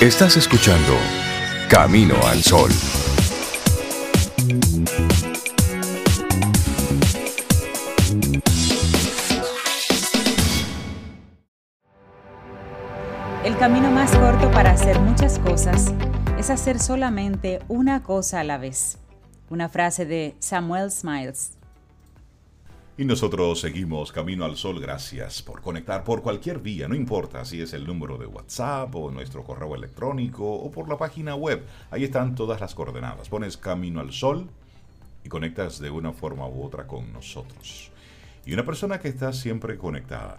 Estás escuchando Camino al Sol. El camino más corto para hacer muchas cosas es hacer solamente una cosa a la vez. Una frase de Samuel Smiles. Y nosotros seguimos Camino al Sol. Gracias por conectar por cualquier vía, no importa si es el número de WhatsApp o nuestro correo electrónico o por la página web. Ahí están todas las coordenadas. Pones Camino al Sol y conectas de una forma u otra con nosotros. Y una persona que está siempre conectada,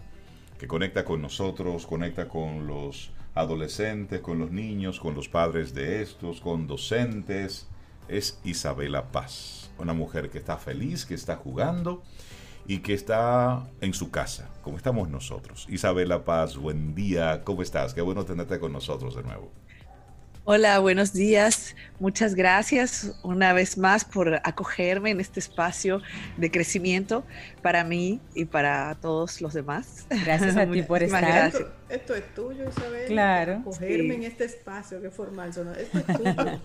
que conecta con nosotros, conecta con los adolescentes, con los niños, con los padres de estos, con docentes, es Isabela Paz. Una mujer que está feliz, que está jugando y que está en su casa, como estamos nosotros. Isabela Paz, buen día, ¿cómo estás? Qué bueno tenerte con nosotros de nuevo. Hola, buenos días. Muchas gracias una vez más por acogerme en este espacio de crecimiento para mí y para todos los demás. Gracias a ti por estar. Esto, es tuyo, Isabel. Claro. Acogerme en este espacio, qué formal. Esto es tuyo.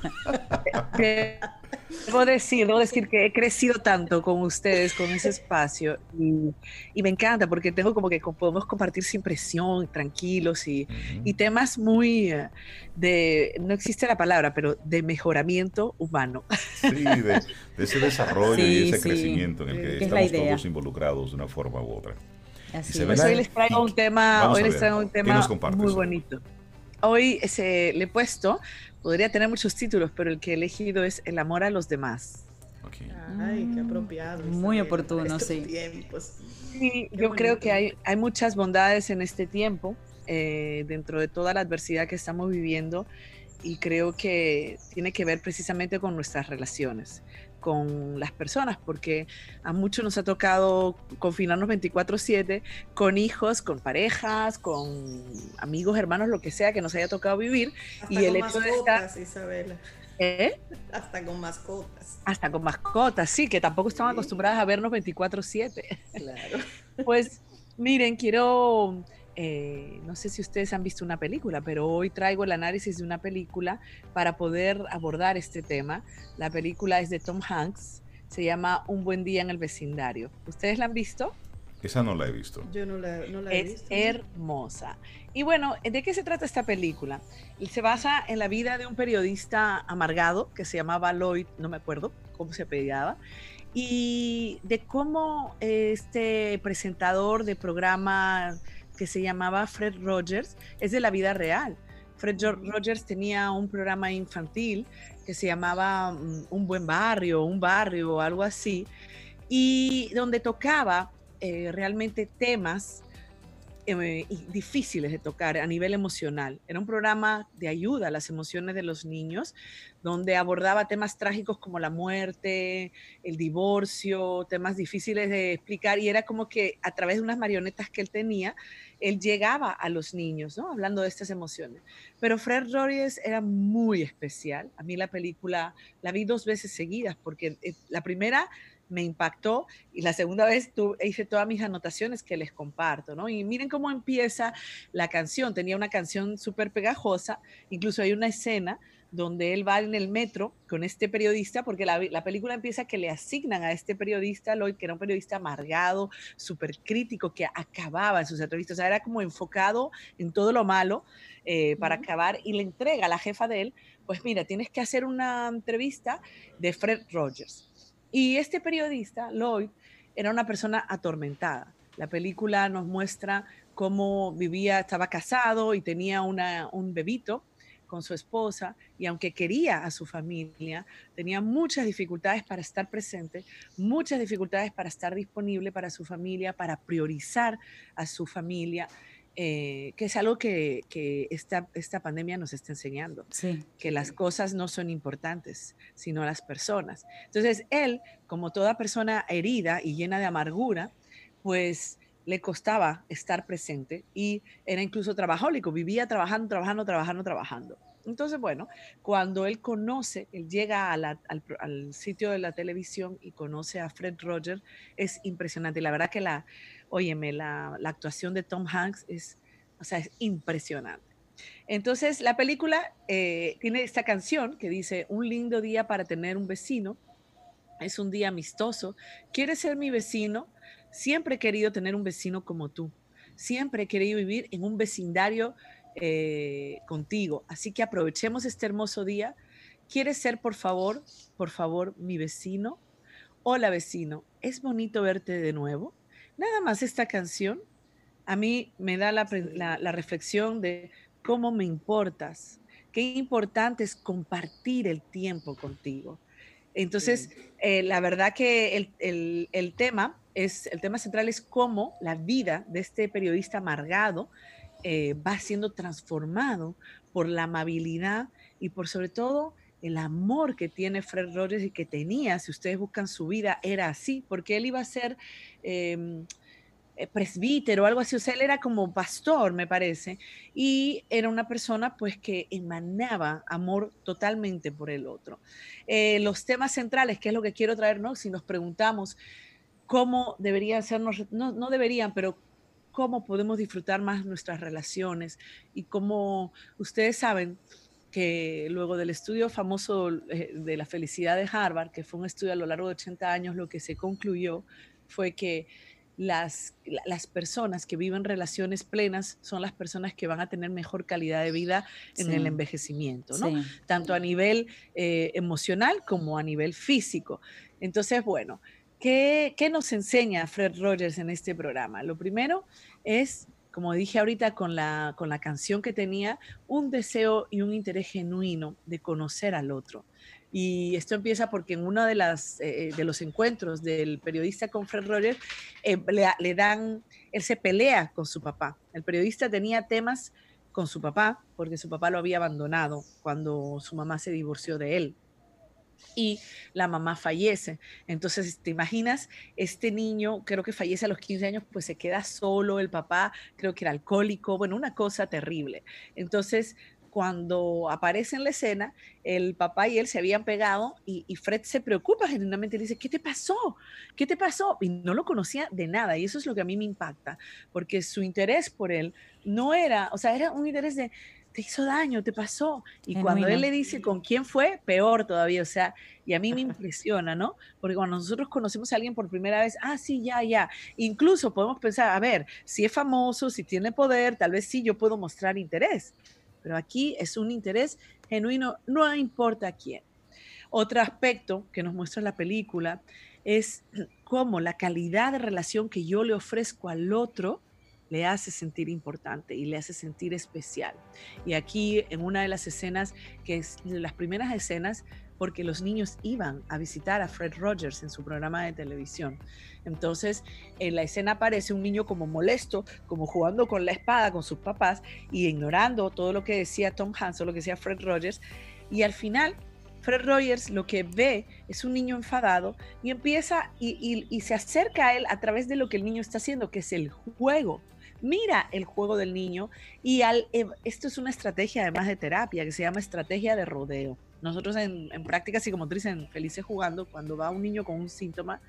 debo decir, debo decir que he crecido tanto con ustedes, con ese espacio, y, y me encanta porque tengo como que podemos compartir sin presión, tranquilos y, y temas muy eh, de, no existe la palabra, pero de mejoramiento humano. Sí, de, ese desarrollo y ese crecimiento en el que estamos todos involucrados de una forma u otra. Así hoy les traigo un tema, hoy les traigo un tema muy bonito. Hoy se, le he puesto Podría tener muchos títulos, pero el que he elegido es El amor a los demás. Ay, qué apropiado. Muy oportuno, sí. sí yo creo que hay, hay muchas bondades en este tiempo, eh, dentro de toda la adversidad que estamos viviendo, y creo que tiene que ver precisamente con nuestras relaciones con las personas, porque a muchos nos ha tocado confinarnos 24/7 con hijos, con parejas, con amigos, hermanos, lo que sea que nos haya tocado vivir. Hasta y el hecho de estar... Isabela. ¿Eh? Hasta con mascotas. Hasta con mascotas, sí, que tampoco están acostumbradas a vernos 24/7. Claro. pues miren, quiero eh, no sé si ustedes han visto una película, pero hoy traigo el análisis de una película para poder abordar este tema. La película es de Tom Hanks, se llama Un buen día en el vecindario. ¿Ustedes la han visto? Esa no la he visto. Yo no la, he visto. Es hermosa. Y bueno, ¿de qué se trata esta película? Se basa en la vida de un periodista amargado que se llamaba Lloyd, no me acuerdo cómo se apellidaba, y de cómo este presentador de programa que se llamaba Fred Rogers, es de la vida real. Fred Rogers tenía un programa infantil que se llamaba mm, Un buen barrio, un barrio algo así, y donde tocaba eh, realmente temas eh, difíciles de tocar a nivel emocional. Era un programa de ayuda a las emociones de los niños, donde abordaba temas trágicos como la muerte, el divorcio, temas difíciles de explicar, y era como que a través de unas marionetas que él tenía, él llegaba a los niños, ¿no? Hablando de estas emociones. Pero Fred Rogers era muy especial. A mí la película la vi dos veces seguidas, porque eh, la primera me impactó y la segunda vez tu, hice todas mis anotaciones que les comparto, ¿no? Y miren cómo empieza la canción. Tenía una canción súper pegajosa, incluso hay una escena donde él va en el metro con este periodista, porque la, la, película empieza que le asignan a este periodista, Lloyd, que era un periodista amargado, súper crítico, que acababa en sus entrevistas, o sea, era como enfocado en todo lo malo eh, para acabar, y le entrega a la jefa de él, pues mira, tienes que hacer una entrevista de Fred Rogers. Y este periodista, Lloyd, era una persona atormentada. La película nos muestra cómo vivía, estaba casado y tenía una, un bebito con su esposa y aunque quería a su familia, tenía muchas dificultades para estar presente, muchas dificultades para estar disponible para su familia, para priorizar a su familia. Eh, que es algo que, esta, esta, pandemia nos está enseñando, que las cosas no son importantes, sino las personas. Entonces, él, como toda persona herida y llena de amargura, pues le costaba estar presente y era incluso trabajólico, vivía trabajando, trabajando, trabajando, trabajando. Entonces, bueno, cuando él conoce, él llega al, sitio de la televisión y conoce a Fred Rogers, es impresionante. La verdad que la, óyeme, la, la, actuación de Tom Hanks es, o sea, es impresionante. Entonces, la película eh, tiene esta canción que dice, un lindo día para tener un vecino, es un día amistoso, ¿quieres ser mi vecino? Siempre he querido tener un vecino como tú, siempre he querido vivir en un vecindario eh, contigo, así que aprovechemos este hermoso día. ¿Quieres ser, por favor, por favor, mi vecino? Hola vecino, es bonito verte de nuevo. Nada más esta canción a mí me da la, reflexión de cómo me importas, qué importante es compartir el tiempo contigo. Entonces, eh, la verdad que el, tema es, el tema central es cómo la vida de este periodista amargado eh, va siendo transformado por la amabilidad y por sobre todo el amor que tiene Fred Rogers y que tenía, si ustedes buscan su vida, era así, porque él iba a ser em, eh, presbítero o algo así, o sea, él era como pastor, me parece, y era una persona pues que emanaba amor totalmente por el otro. Eh, los temas centrales, que es lo que quiero traer, ¿no? Si nos preguntamos cómo deberían ser, no, no deberían, pero cómo podemos disfrutar más nuestras relaciones y cómo ustedes saben, que luego del estudio famoso eh, de la felicidad de Harvard, que fue un estudio a lo largo de 80 años, lo que se concluyó fue que las, las personas que viven relaciones plenas son las personas que van a tener mejor calidad de vida en el envejecimiento, ¿no? Tanto a nivel eh, emocional como a nivel físico. Entonces, bueno, ¿qué, ¿qué nos enseña Fred Rogers en este programa? Lo primero es como dije ahorita con la, con la canción que tenía, un deseo y un interés genuino de conocer al otro. Y esto empieza porque en uno eh, de los encuentros del periodista con Fred Rogers, eh, le, le, dan, él se pelea con su papá. El periodista tenía temas con su papá porque su papá lo había abandonado cuando su mamá se divorció de él y la mamá fallece. Entonces, ¿te imaginas? Este niño, creo que fallece a los 15 años, pues se queda solo, el papá creo que era alcohólico, bueno, una cosa terrible. Entonces, cuando aparece en la escena, el papá y él se habían pegado y, Fred se preocupa genuinamente, le dice, ¿qué te pasó? ¿Qué te pasó? Y no lo conocía de nada y eso es lo que a mí me impacta, porque su interés por él no era, o sea, era un interés de, te hizo daño, te pasó. Y cuando él le dice con quién fue, peor todavía, o sea, y a mí me impresiona, ¿no? Porque cuando nosotros conocemos a alguien por primera vez, ah, sí, ya, ya, incluso podemos pensar, a ver, si es famoso, si tiene poder, tal vez sí yo puedo mostrar interés, pero aquí es un interés genuino, no importa quién. Otro aspecto que nos muestra la película es cómo la calidad de relación que yo le ofrezco al otro, le hace sentir importante y le hace sentir especial. Y aquí en una de las escenas, que es las primeras escenas, porque los niños iban a visitar a Fred Rogers en su programa de televisión. Entonces, en la escena aparece un niño como molesto, como jugando con la espada con sus papás y ignorando todo lo que decía Tom Hanks o lo que decía Fred Rogers. Y al final, Fred Rogers lo que ve es un niño enfadado y empieza y, y se acerca a él a través de lo que el niño está haciendo, que es el juego mira el juego del niño y al, eh, esto es una estrategia además de terapia que se llama estrategia de rodeo. Nosotros en, en práctica psicomotriz en Felices Jugando, cuando va un niño con un síntoma,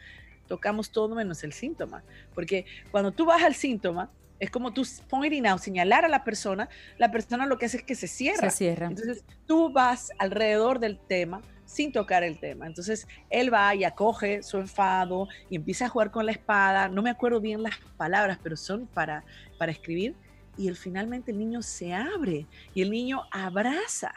tocamos todo menos el síntoma. Porque cuando tú vas al síntoma, es como tú pointing out, señalar a la persona, la persona lo que hace es que se cierra. Se cierra. Entonces tú vas alrededor del tema sin tocar el tema. Entonces él va y acoge su enfado y empieza a jugar con la espada. No me acuerdo bien las palabras, pero son para, para escribir. Y el, finalmente el niño se abre y el niño abraza.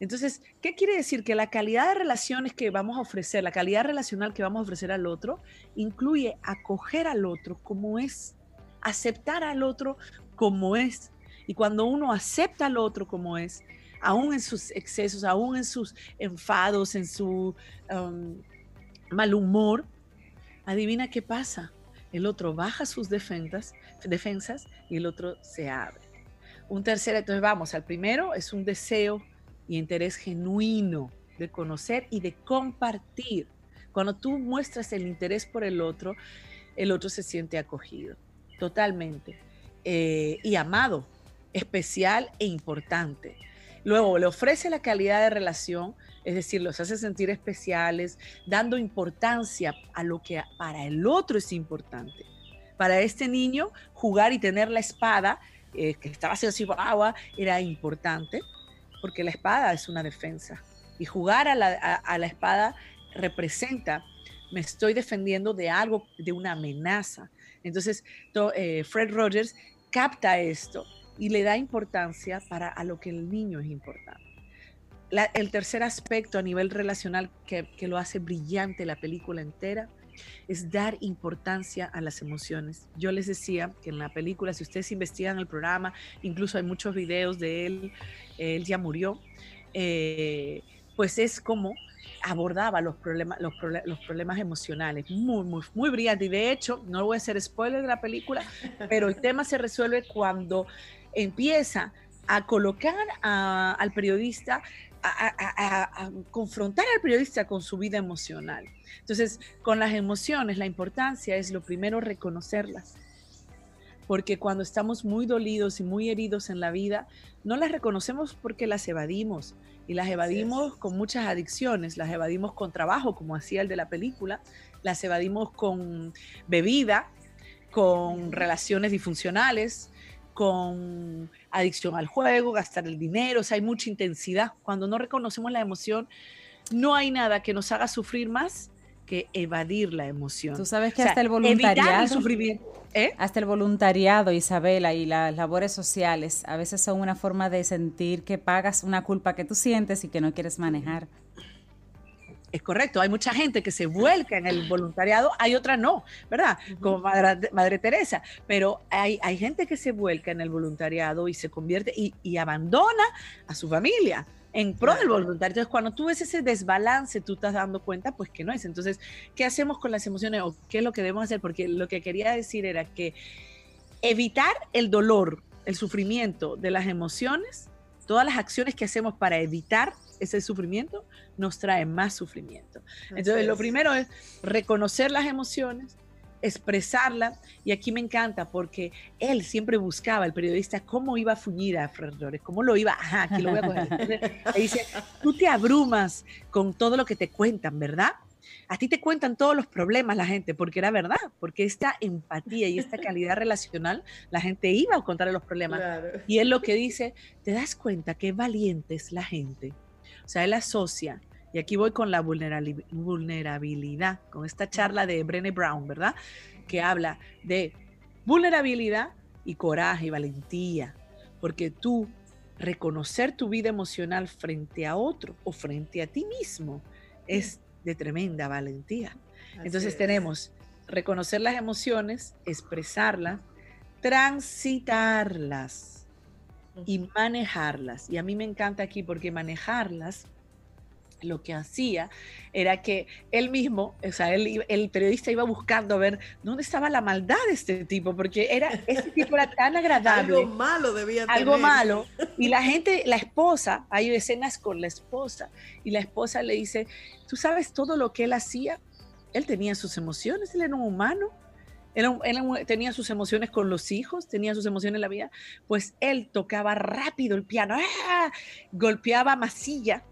Entonces, ¿qué quiere decir? Que la calidad de relaciones que vamos a ofrecer, la calidad relacional que vamos a ofrecer al otro, incluye acoger al otro como es, aceptar al otro como es. Y cuando uno acepta al otro como es, aún en sus excesos, aún en sus enfados, en su um, mal humor, adivina qué pasa. El otro baja sus defensas, y el otro se abre. Un tercero, entonces vamos, al primero es un deseo y interés genuino de conocer y de compartir. Cuando tú muestras el interés por el otro, el otro se siente acogido, totalmente, eh, y amado, especial e importante. Luego le ofrece la calidad de relación, es decir, los hace sentir especiales, dando importancia a lo que para el otro es importante. Para este niño, jugar y tener la espada eh, que estaba haciendo agua, era importante, porque la espada es una defensa. Y jugar a la, a la espada representa, me estoy defendiendo de algo, de una amenaza. Entonces, eh, Fred Rogers capta esto y le da importancia para a lo que el niño es importante. el tercer aspecto a nivel relacional que, que lo hace brillante la película entera es dar importancia a las emociones. Yo les decía que en la película, si ustedes investigan el programa, incluso hay muchos videos de él, él ya murió, eh, pues es como abordaba los problemas, los, problemas emocionales. Muy, muy, muy brillante. Y de hecho, no voy a hacer spoiler de la película, pero el tema se resuelve cuando empieza a colocar al periodista, a, confrontar al periodista con su vida emocional. Entonces, con las emociones, la importancia es lo primero reconocerlas. Porque cuando estamos muy dolidos y muy heridos en la vida, no las reconocemos porque las evadimos, y las evadimos con muchas adicciones, las evadimos con trabajo, como hacía el de la película, las evadimos con bebida, con relaciones disfuncionales, con adicción al juego, gastar el dinero, o sea, hay mucha intensidad. Cuando no reconocemos la emoción, no hay nada que nos haga sufrir más que evadir la emoción. Tú sabes que hasta el voluntariado. El. ¿eh? Hasta el voluntariado, Isabela, y las labores sociales a veces son una forma de sentir que pagas una culpa que tú sientes y que no quieres manejar. Es correcto, hay mucha gente que se vuelca en el voluntariado, hay otra no, ¿verdad? Como Madre, Teresa, pero hay, hay gente que se vuelca en el voluntariado y se convierte y, y abandona a su familia en pro del voluntario. Entonces, cuando tú ves ese desbalance, tú estás dando cuenta, pues que no es. Entonces, ¿qué hacemos con las emociones o qué es lo que debemos hacer? Porque lo que quería decir era que evitar el dolor, el sufrimiento de las emociones, todas las acciones que hacemos para evitar ese sufrimiento, nos trae más sufrimiento. Entonces, lo primero es reconocer las emociones, expresarla. Y aquí me encanta porque él siempre buscaba, el periodista, cómo iba a fuñir a Fred cómo lo iba, ajá, aquí lo voy a coger. dice, tú te abrumas con todo lo que te cuentan, ¿verdad? A ti te cuentan todos los problemas la gente, porque era verdad, porque esta empatía y esta calidad relacional, la gente iba a contarle los problemas. Y él lo que dice, te das cuenta qué valiente es la gente. O sea, él asocia y aquí voy con la vulnerabilidad, con esta charla de Brené Brown, ¿verdad? Que habla de vulnerabilidad y coraje y valentía, porque tú reconocer tu vida emocional frente a otro o frente a ti mismo es de tremenda valentía. Entonces tenemos reconocer las emociones, expresarlas, transitarlas y manejarlas. Y a mí me encanta aquí porque manejarlas lo que hacía era que él mismo, o sea, el periodista iba buscando a ver dónde estaba la maldad de este tipo, porque era, este tipo era tan agradable. algo malo debía tener. Algo malo. Y la gente, la esposa, hay escenas con la esposa, y la esposa le dice, ¿tú sabes todo lo que él hacía? Él tenía sus emociones, él era un humano. Él, tenía sus emociones con los hijos, tenía sus emociones en la vida, pues él tocaba rápido el piano, ¡ah! golpeaba masilla,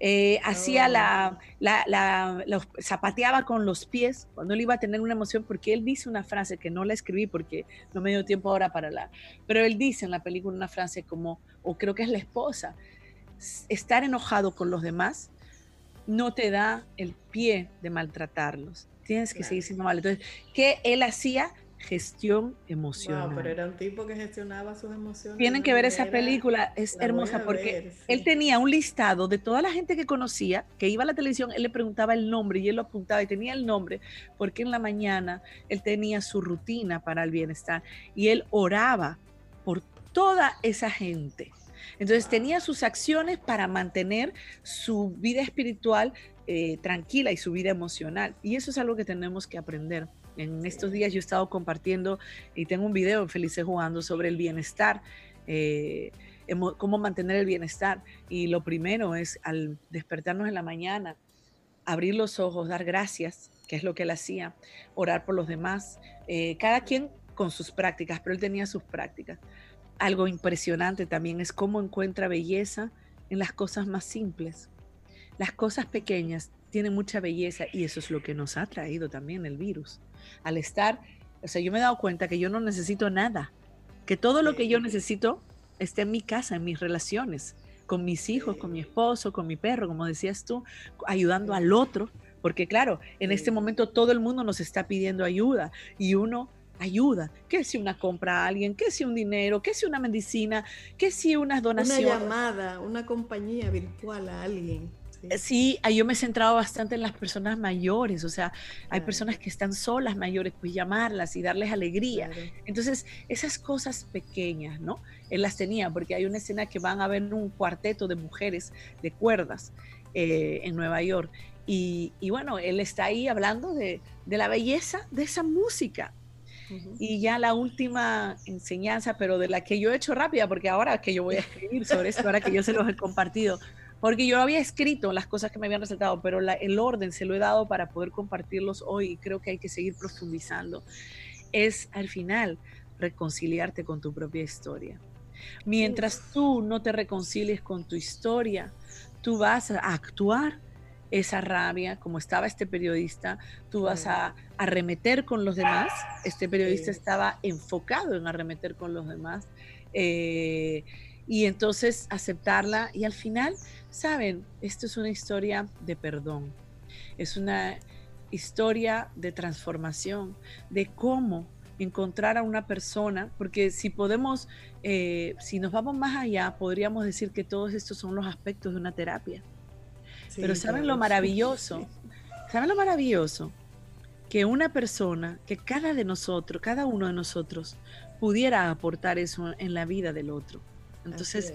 eh, hacía la, la, zapateaba con los pies cuando él iba a tener una emoción, porque él dice una frase que no la escribí porque no me dio tiempo ahora para la, pero él dice en la película una frase como, o creo que es la esposa, estar enojado con los demás no te da el pie de maltratarlos. Tienes que seguir siendo malo. Entonces, ¿qué él hacía? gestión emocional. pero era un tipo que gestionaba sus emociones. Tienen que ver esa película, es hermosa porque él tenía un listado de toda la gente que conocía, que iba a la televisión, él le preguntaba el nombre y él lo apuntaba y tenía el nombre porque en la mañana él tenía su rutina para el bienestar y él oraba por toda esa gente. Entonces tenía sus acciones para mantener su vida espiritual eh, tranquila y su vida emocional. Y eso es algo que tenemos que aprender. En estos días yo he estado compartiendo y tengo un video en Felices Jugando sobre el bienestar, eh, cómo mantener el bienestar. Y lo primero es al despertarnos en la mañana, abrir los ojos, dar gracias, que es lo que él hacía, orar por los demás, eh, cada quien con sus prácticas, pero él tenía sus prácticas. Algo impresionante también es cómo encuentra belleza en las cosas más simples. Las cosas pequeñas tienen mucha belleza y eso es lo que nos ha traído también el virus al estar, o sea, yo me he dado cuenta que yo no necesito nada Que todo lo que yo necesito esté en mi casa, en mis relaciones, con mis hijos, con mi esposo, con mi perro, como decías tú, ayudando al otro. Porque claro, en este momento todo el mundo nos está pidiendo ayuda y uno ayuda. ¿Qué si una compra a alguien? ¿Qué si un dinero? ¿Qué si una medicina? ¿Qué si unas donaciones? Una llamada, una compañía virtual a alguien. Sí. yo me he centrado bastante en las personas mayores, o sea, hay personas que están solas mayores, pues llamarlas y darles alegría. Entonces, esas cosas pequeñas, ¿no? Él las tenía, porque hay una escena que van a ver un cuarteto de mujeres de cuerdas eh, en Nueva York. Y, bueno, él está ahí hablando de, de la belleza de esa música, y ya la última enseñanza, pero de la que yo he hecho rápida, porque ahora que yo voy a escribir sobre esto, ahora que yo se los he compartido, porque yo había escrito las cosas que me habían resaltado, pero el orden se lo he dado para poder compartirlos hoy y creo que hay que seguir profundizando, es al final reconciliarte con tu propia historia. Mientras tú no te reconcilies con tu historia, tú vas a actuar esa rabia, como estaba este periodista, tú vas a arremeter con los demás. Este periodista estaba enfocado en arremeter con los demás. Eh, y entonces aceptarla y al final, saben, esto es una historia de perdón, es una historia de transformación, de cómo encontrar a una persona, porque si podemos, eh, si nos vamos más allá, podríamos decir que todos estos son los aspectos de una terapia. Pero ¿saben lo maravilloso? ¿Saben lo maravilloso? Que una persona, que cada de nosotros, cada uno de nosotros, pudiera aportar eso en la vida del otro. Entonces,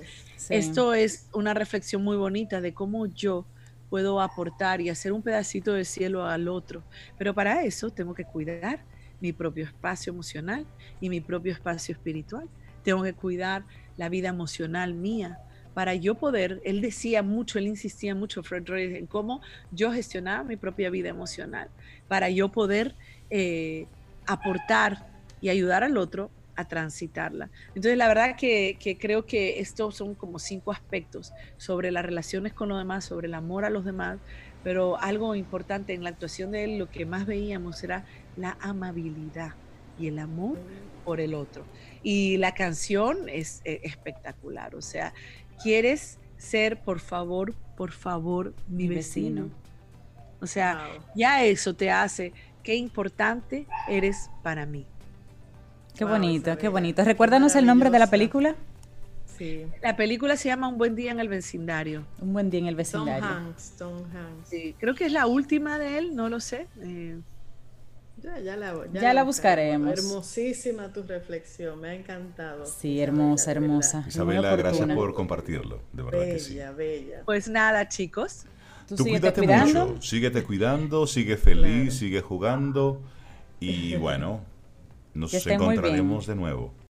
esto es una reflexión muy bonita de cómo yo puedo aportar y hacer un pedacito de cielo al otro. Pero para eso tengo que cuidar mi propio espacio emocional y mi propio espacio espiritual. Tengo que cuidar la vida emocional mía, para yo poder, él decía mucho, él insistía mucho, Fred Reyes, en cómo yo gestionaba mi propia vida emocional, para yo poder eh, aportar y ayudar al otro a transitarla. Entonces, la verdad que, creo que estos son como cinco aspectos sobre las relaciones con los demás, sobre el amor a los demás, pero algo importante en la actuación de él, lo que más veíamos era la amabilidad y el amor por el otro. Y la canción es eh, espectacular, o sea, ¿Quieres ser, por favor, por favor, mi, vecino? O sea, ya eso te hace qué importante eres para mí. Qué bonito, qué bonito. ¿Recuérdanos el nombre de la película? Sí. La película se llama Un buen día en el vecindario. Un buen día en el vecindario. Tom Hanks, Tom Hanks. Sí, creo que es la última de él, no lo sé. Eh, ya, la, buscaremos. Hermosísima tu reflexión, me ha encantado. Sí, hermosa, hermosa. Isabela, gracias por compartirlo, de verdad que sí. Bella. Pues nada, chicos. Tú, cuídate mucho, síguete cuidando, sigue feliz, sigue jugando y bueno, nos encontraremos de nuevo.